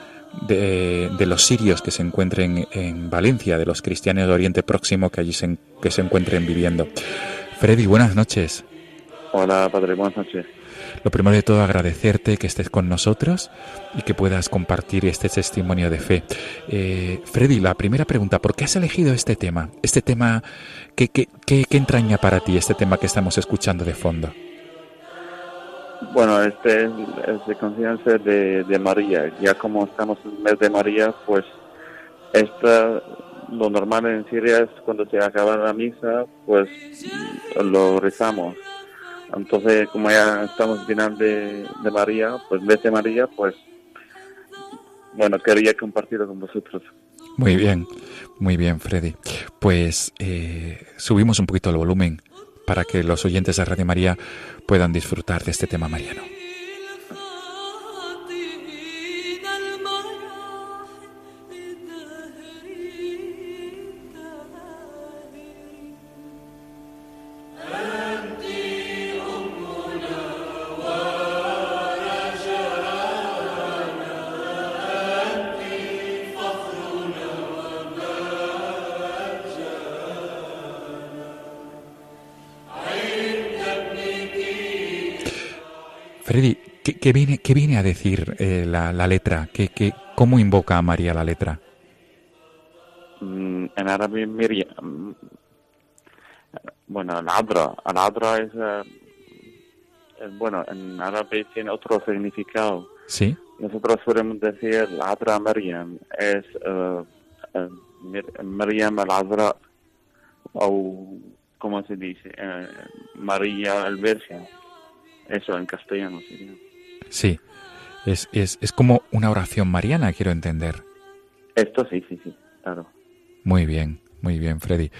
de, los sirios que se encuentren en Valencia, de los cristianos de Oriente Próximo que allí se, que se encuentren viviendo. Freddy, buenas noches. Hola, padre, buenas noches. Lo primero de todo, agradecerte que estés con nosotros y que puedas compartir este testimonio de fe. Eh, Freddy, la primera pregunta, ¿por qué has elegido este tema? Este tema, ¿qué, qué, qué, qué entraña para ti este tema que estamos escuchando de fondo? Bueno, este es de conciencia de, de María. Ya como estamos en el mes de María, pues esta, lo normal en Siria es cuando se acaba la misa, pues lo rezamos. Entonces, como ya estamos al final de, de María, pues vez de María, pues bueno, quería compartirlo con vosotros. Muy bien, muy bien, Freddy. Pues eh, subimos un poquito el volumen para que los oyentes de Radio María puedan disfrutar de este tema mariano. ¿Qué, viene, qué viene a decir eh, la, letra? ¿Qué, qué, ¿Cómo invoca a María la letra? Mm, en árabe, Miriam. Mm, bueno, al-Adra. Al-Adra es, eh, Bueno, en árabe tiene otro significado. Sí. Nosotros podemos decir al-Adra Miriam. Es uh, Miriam al-Adra. O, ¿cómo se dice? María el Virgen. Eso en castellano sería. Sí, es, es, es como una oración mariana, quiero entender. Esto sí, sí, sí, claro. Muy bien. Muy bien, Freddy.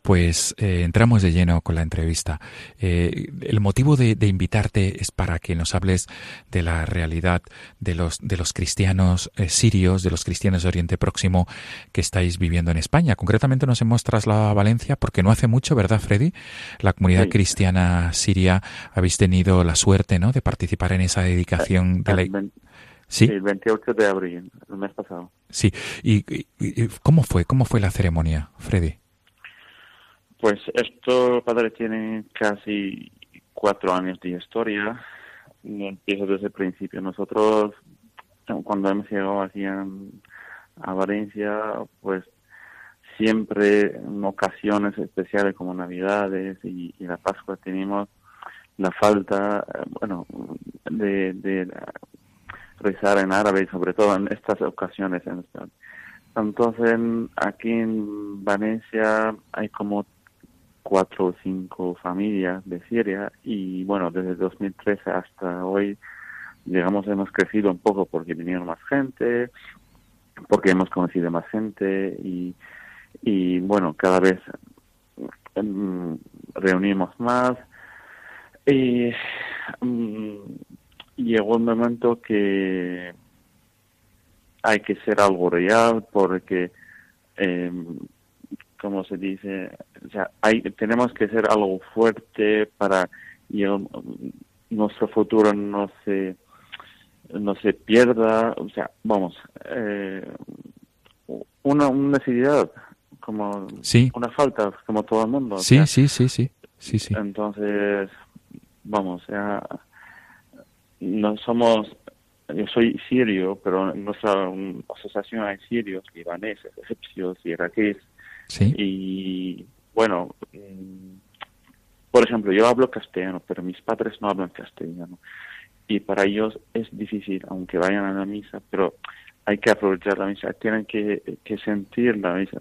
Pues eh, entramos de lleno con la entrevista. Eh, el motivo de, invitarte es para que nos hables de la realidad de los, de los cristianos eh, sirios, de los cristianos de Oriente Próximo que estáis viviendo en España. Concretamente nos hemos trasladado a Valencia porque no hace mucho, ¿verdad, Freddy? La comunidad cristiana siria habéis tenido la suerte, ¿no?, de participar en esa dedicación de la... Sí. El 28 de abril, el mes pasado. Sí. ¿Y, cómo fue? ¿Cómo fue la ceremonia, Freddy? Pues esto, padre, tiene casi cuatro años de historia. Empiezo desde el principio. Nosotros, cuando hemos llegado aquí a Valencia, pues siempre en ocasiones especiales como Navidades y, la Pascua tenemos la falta, eh, bueno, de, de rezar en árabe, sobre todo en estas ocasiones. Entonces, aquí en Valencia hay como cuatro o cinco familias de Siria y bueno, desde 2013 hasta hoy, digamos, hemos crecido un poco porque vinieron más gente, porque hemos conocido más gente y, y bueno, cada vez em, reunimos más y mm, llegó un momento que hay que ser algo real porque eh, como se dice o sea hay tenemos que ser algo fuerte para y nuestro futuro no se no se pierda. O sea vamos eh, una, una necesidad como una falta como todo el mundo sí sí sí sí sí sí. Entonces vamos ya no somos yo soy sirio, pero en nuestra asociación hay sirios, libaneses, egipcios, iraquíes. Sí. Y bueno, mm, por ejemplo, yo hablo castellano, pero mis padres no hablan castellano. Y para ellos es difícil, aunque vayan a la misa, pero hay que aprovechar la misa, tienen que, que sentir la misa.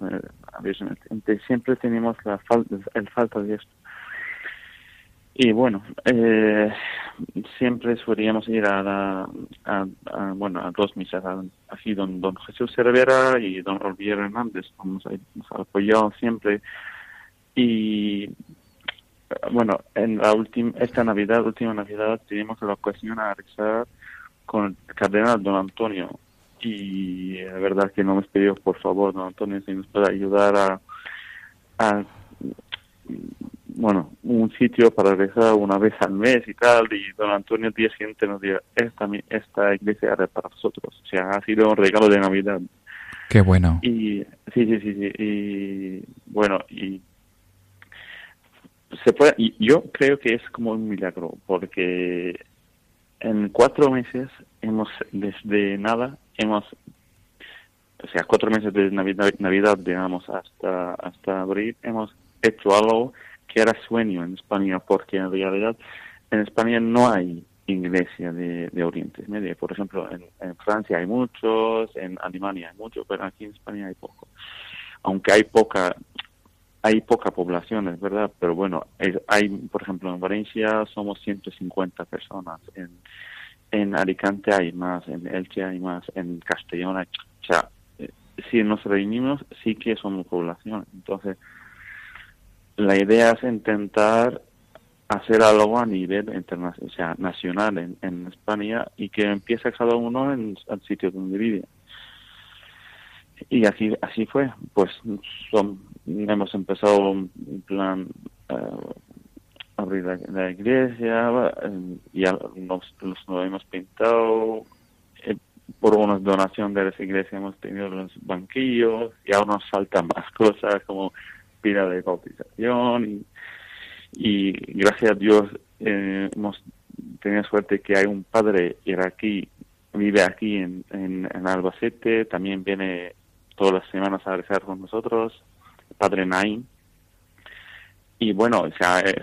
Siempre tenemos la falta, el falta de esto. Y bueno, eh, siempre solíamos ir a, la, a, bueno, a dos misas, así don, don Jesús Cervera y don Olvier Hernández, nos, nos apoyado siempre. Y bueno, en la última, esta Navidad, última Navidad, tuvimos la ocasión a rezar con el cardenal don Antonio. Y la verdad que no hemos pedido, por favor, don Antonio, si nos puede ayudar a, a bueno, un sitio para rezar una vez al mes y tal, y don Antonio el día siguiente nos dijo, esta, esta iglesia era para vosotros, o sea, ha sido un regalo de Navidad. Qué bueno. Y sí, sí, sí, sí, y bueno, y se puede, y yo creo que es como un milagro, porque en cuatro meses hemos, desde nada, hemos o sea, cuatro meses de Navidad, Navidad digamos, hasta, hasta abril, hemos hecho algo que era sueño en España, porque en realidad en España no hay iglesia de, de Oriente Medio. Por ejemplo, en, Francia hay muchos, en Alemania hay muchos, pero aquí en España hay poco. Aunque hay poca hay poca población, es verdad, pero bueno, hay, por ejemplo, en Valencia somos 150 personas, en, Alicante hay más, en Elche hay más, en Castellón hay, o sea, eh, si nos reunimos sí que somos población, entonces la idea es intentar hacer algo a nivel internacional, o sea, nacional en, España y que empiece cada uno en el sitio donde vive. Y así así fue, pues son, hemos empezado un plan uh, abrir la, iglesia, eh, ya nos, nos, hemos pintado, eh, por una donación de esa iglesia hemos tenido los banquillos y aún nos faltan más cosas como pila de bautización y, y gracias a Dios eh, hemos tenido suerte que hay un padre iraquí, vive aquí en, en, Albacete, también viene todas las semanas a rezar con nosotros, el padre Naim. Y bueno, o sea, eh,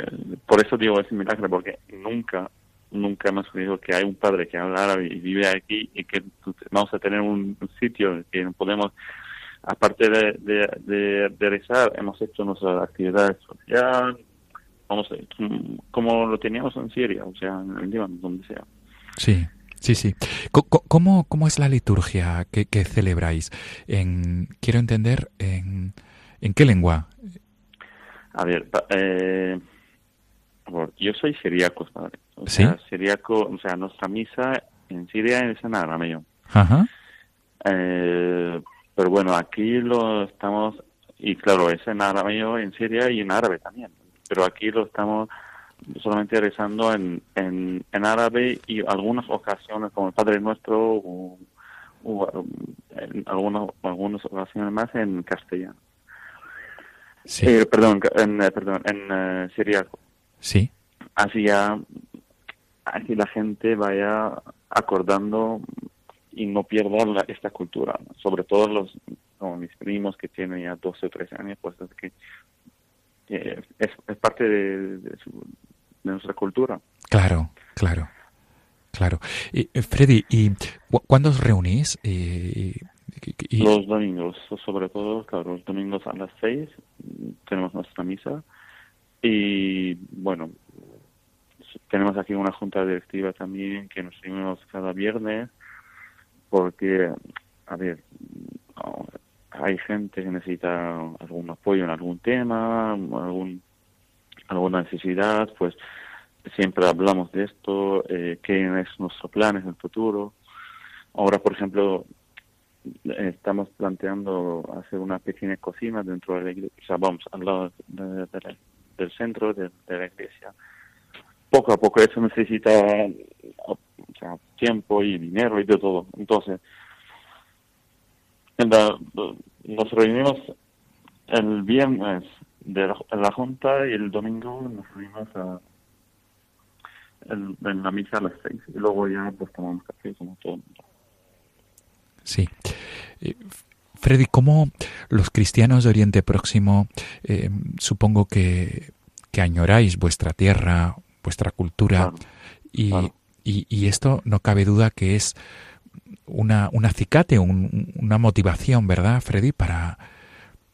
por eso digo es un milagro, porque nunca, nunca hemos creído que hay un padre que habla árabe y vive aquí y que vamos a tener un, sitio que podemos aparte de, de, rezar, hemos hecho nuestras actividades sociales, vamos como lo teníamos en Siria, o sea, en el Líbano, donde sea. Sí. Sí, sí. ¿Cómo, cómo es la liturgia que, que celebráis? En, quiero entender, en, ¿en qué lengua? A ver, eh, yo soy siriaco, padre. O sea, siriaco, o sea, nuestra misa en Siria es en arameo. Ajá. Eh, pero bueno, aquí lo estamos, y claro, es en árabe, en Siria y en árabe también, pero aquí lo estamos solamente rezando en, en, en árabe y algunas ocasiones como el Padre Nuestro o, en algunas, algunas ocasiones más en castellano. Sí. Eh, perdón, en, eh, perdón, en uh, siriaco. Sí. Así ya, así la gente vaya acordando y no pierda esta cultura, sobre todo los como mis primos que tienen ya 12 o 13 años, pues es que es, es, parte de, de, nuestra cultura. Claro, claro, claro. Y, eh, Freddy, ¿y cuándo os reunís? Y, Los domingos, sobre todo, claro, los domingos a las 6 tenemos nuestra misa y bueno, tenemos aquí una junta directiva también que nos reunimos cada viernes porque, a ver, hay gente que necesita algún apoyo en algún tema, algún, alguna necesidad, pues siempre hablamos de esto, eh, qué es nuestro plan en el futuro. Ahora, por ejemplo, estamos planteando hacer una pequeña cocina dentro de la iglesia, o sea, vamos, al lado del centro de, la iglesia. Poco a poco eso necesita tiempo y dinero y de todo. Entonces, nos reunimos el viernes de la, Junta y el domingo nos reunimos a, en, la misa a las seis y luego ya pues tomamos café como todo el mundo. Sí. Eh, Freddy, ¿cómo los cristianos de Oriente Próximo, eh, supongo que, que, añoráis vuestra tierra, vuestra cultura, y, y, esto no cabe duda que es una, un acicate, una motivación, ¿verdad, Freddy, para,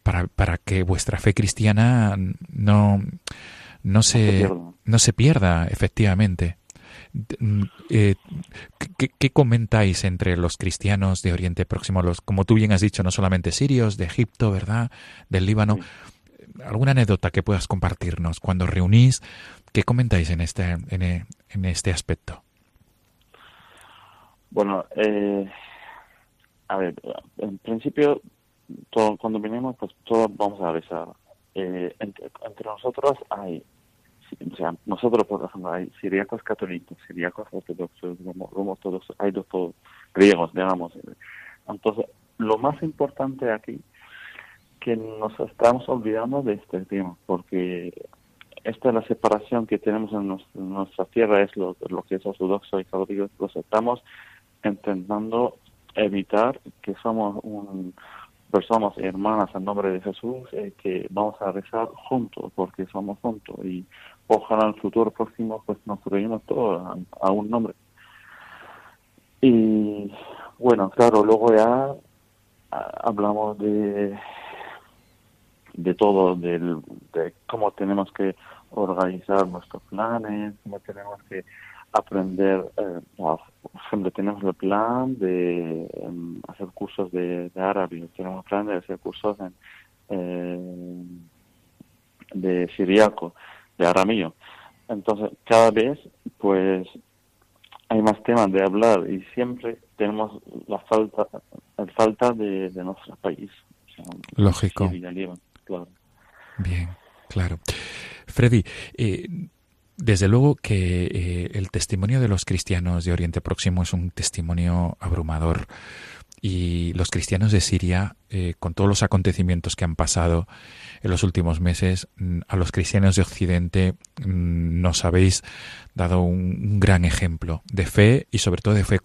para, para que vuestra fe cristiana no, no, se, no se pierda, efectivamente. Eh, ¿qué, comentáis entre los cristianos de Oriente Próximo? Los, como tú bien has dicho, no solamente sirios, de Egipto, ¿verdad? Del Líbano. ¿Alguna anécdota que puedas compartirnos cuando reunís? ¿Qué comentáis en este, en, en este aspecto? Bueno, eh, a ver, en principio, todo, cuando venimos, pues todos vamos a besar. Eh, entre, nosotros hay o sea, nosotros, por ejemplo, hay siriacos católicos, siriacos ortodoxos, todos, hay dos griegos, digamos. Entonces, lo más importante aquí, que nos estamos olvidando de este tema, porque esta es la separación que tenemos en, nuestra tierra, es lo, lo, que es ortodoxo y católico, los estamos intentando evitar que somos un, personas hermanas en nombre de Jesús eh, que vamos a rezar juntos porque somos juntos y ojalá en el futuro próximo pues nos reunimos todos a, un nombre. Y bueno claro luego ya hablamos de de todo del, de cómo tenemos que organizar nuestros planes cómo tenemos que aprender, eh, por ejemplo, tenemos el plan de em, hacer cursos de, árabe, tenemos el plan de hacer cursos eh, de siriaco, de aramío. Entonces, cada vez, pues, hay más temas de hablar y siempre tenemos la falta, la falta de, nuestro país. Lógico. claro. Bien, claro. Freddy, eh, desde luego que eh, el testimonio de los cristianos de Oriente Próximo es un testimonio abrumador y los cristianos de Siria, eh, con todos los acontecimientos que han pasado en los últimos meses, mm, a los cristianos de Occidente mm, nos habéis dado un, gran ejemplo de fe y sobre todo de fe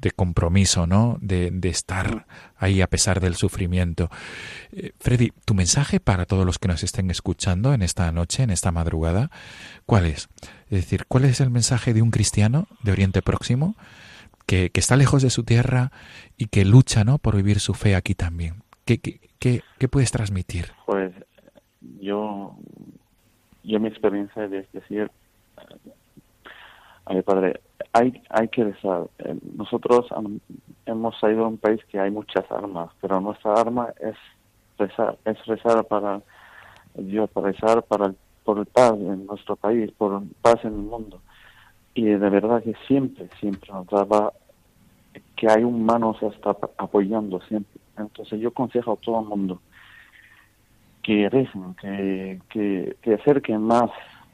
de compromiso, ¿no? De, estar ahí a pesar del sufrimiento. Eh, Freddy, tu mensaje para todos los que nos estén escuchando en esta noche, en esta madrugada, ¿cuál es? Es decir, ¿cuál es el mensaje de un cristiano de Oriente Próximo? Que, está lejos de su tierra y que lucha ¿no? por vivir su fe aquí también. ¿Qué, qué, qué, puedes transmitir? Pues yo, yo mi experiencia es decir, a mi padre, hay, hay que rezar. Eh, nosotros hemos salido a un país que hay muchas armas, pero nuestra arma es rezar, es rezar para Dios, para rezar para por el paz en nuestro país, por paz en el mundo y de verdad que siempre, siempre nos daba que hay humanos hasta apoyando siempre. Entonces yo aconsejo a todo el mundo que recen, que, que, acerquen más,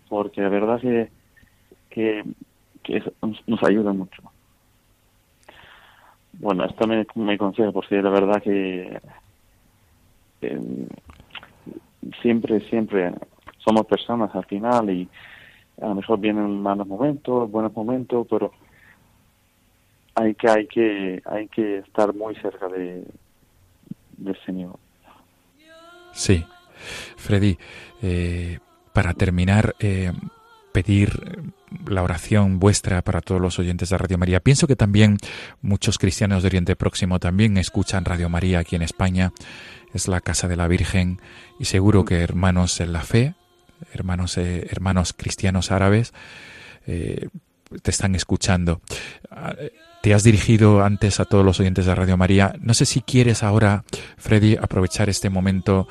porque de verdad que, que, nos, ayuda mucho. Bueno, esto me, me consejo, porque la verdad que, que siempre, siempre somos personas al final y a lo mejor vienen malos momentos, buenos momentos, pero hay que hay que hay que estar muy cerca de del Señor. Sí, Freddy, eh, para terminar, eh, pedir la oración vuestra para todos los oyentes de Radio María. Pienso que también muchos cristianos de Oriente Próximo también escuchan Radio María aquí en España. Es la casa de la Virgen y seguro que hermanos en la fe hermanos, eh, hermanos cristianos árabes, eh, te están escuchando. Ah, te has dirigido antes a todos los oyentes de Radio María. No sé si quieres ahora, Freddy, aprovechar este momento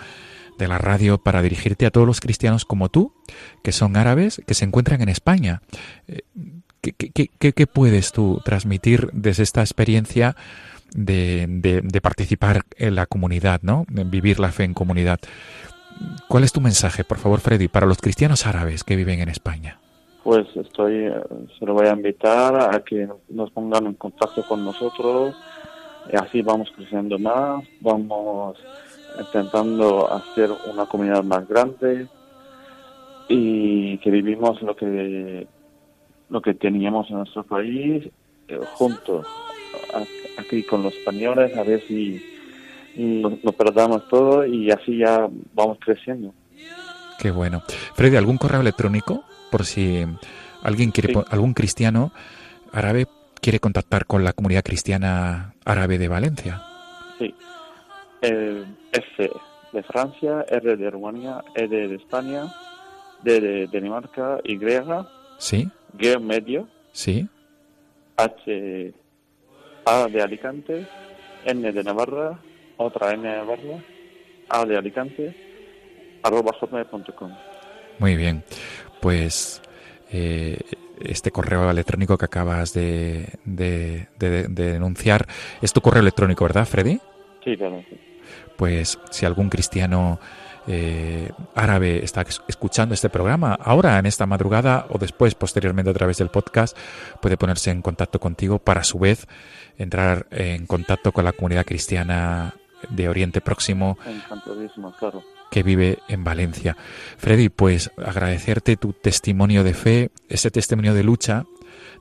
de la radio para dirigirte a todos los cristianos como tú, que son árabes, que se encuentran en España. Eh, ¿Qué, puedes tú transmitir desde esta experiencia de, de, participar en la comunidad, ¿no? vivir la fe en comunidad? ¿Cuál es tu mensaje, por favor, Freddy, para los cristianos árabes que viven en España? Pues estoy, se lo voy a invitar a que nos pongan en contacto con nosotros, y así vamos creciendo más, vamos intentando hacer una comunidad más grande y que vivimos lo que lo que teníamos en nuestro país eh, juntos aquí con los españoles a ver si nos, perdamos todo y así ya vamos creciendo. Qué bueno. Freddy, ¿algún correo electrónico por si alguien quiere, algún cristiano árabe quiere contactar con la comunidad cristiana árabe de Valencia? Sí. Eh, F de Francia, R de Rumanía, E de, España, D de Dinamarca, Y. Sí. G medio. Sí. H A de Alicante, N de Navarra, otra de Navarra, A de Alicante, arroba hotmail.com. Muy bien, pues eh, este correo electrónico que acabas de, de, denunciar es tu correo electrónico, ¿verdad, Freddy? Sí, claro. Pues si algún cristiano eh, árabe está escuchando este programa ahora en esta madrugada o después posteriormente a través del podcast puede ponerse en contacto contigo para a su vez entrar en contacto con la comunidad cristiana de Oriente Próximo que vive en Valencia. Freddy, pues agradecerte tu testimonio de fe, ese testimonio de lucha,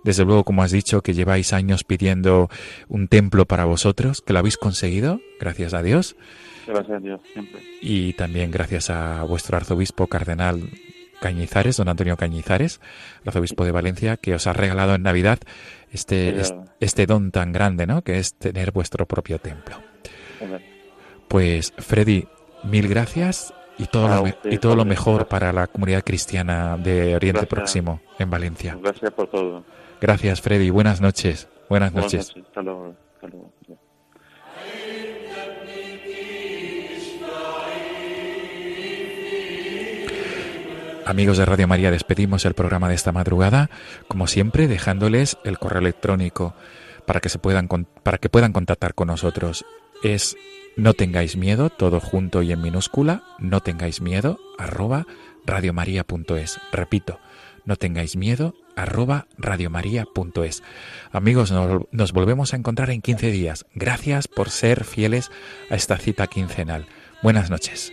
desde luego como has dicho que lleváis años pidiendo un templo para vosotros, que lo habéis conseguido, gracias a Dios. Gracias a Dios, siempre. Y también gracias a vuestro arzobispo cardenal Cañizares, don Antonio Cañizares, arzobispo de Valencia, que os ha regalado en Navidad este, este don tan grande, ¿no? Que es tener vuestro propio templo. Pues Freddy, mil gracias y todo, lo, y todo lo mejor para la comunidad cristiana de Oriente Próximo en Valencia. Gracias por todo. Gracias Freddy, buenas noches. Buenas, noches. Hasta luego. Amigos de Radio María, despedimos el programa de esta madrugada, como siempre, dejándoles el correo electrónico para que se puedan para que puedan contactar con nosotros. Es no tengáis miedo, todo junto y en minúscula, no tengáis miedo, arroba radiomaria.es. Repito, no tengáis miedo, arroba radiomaria.es. Amigos, nos, volvemos a encontrar en 15 días. Gracias por ser fieles a esta cita quincenal. Buenas noches.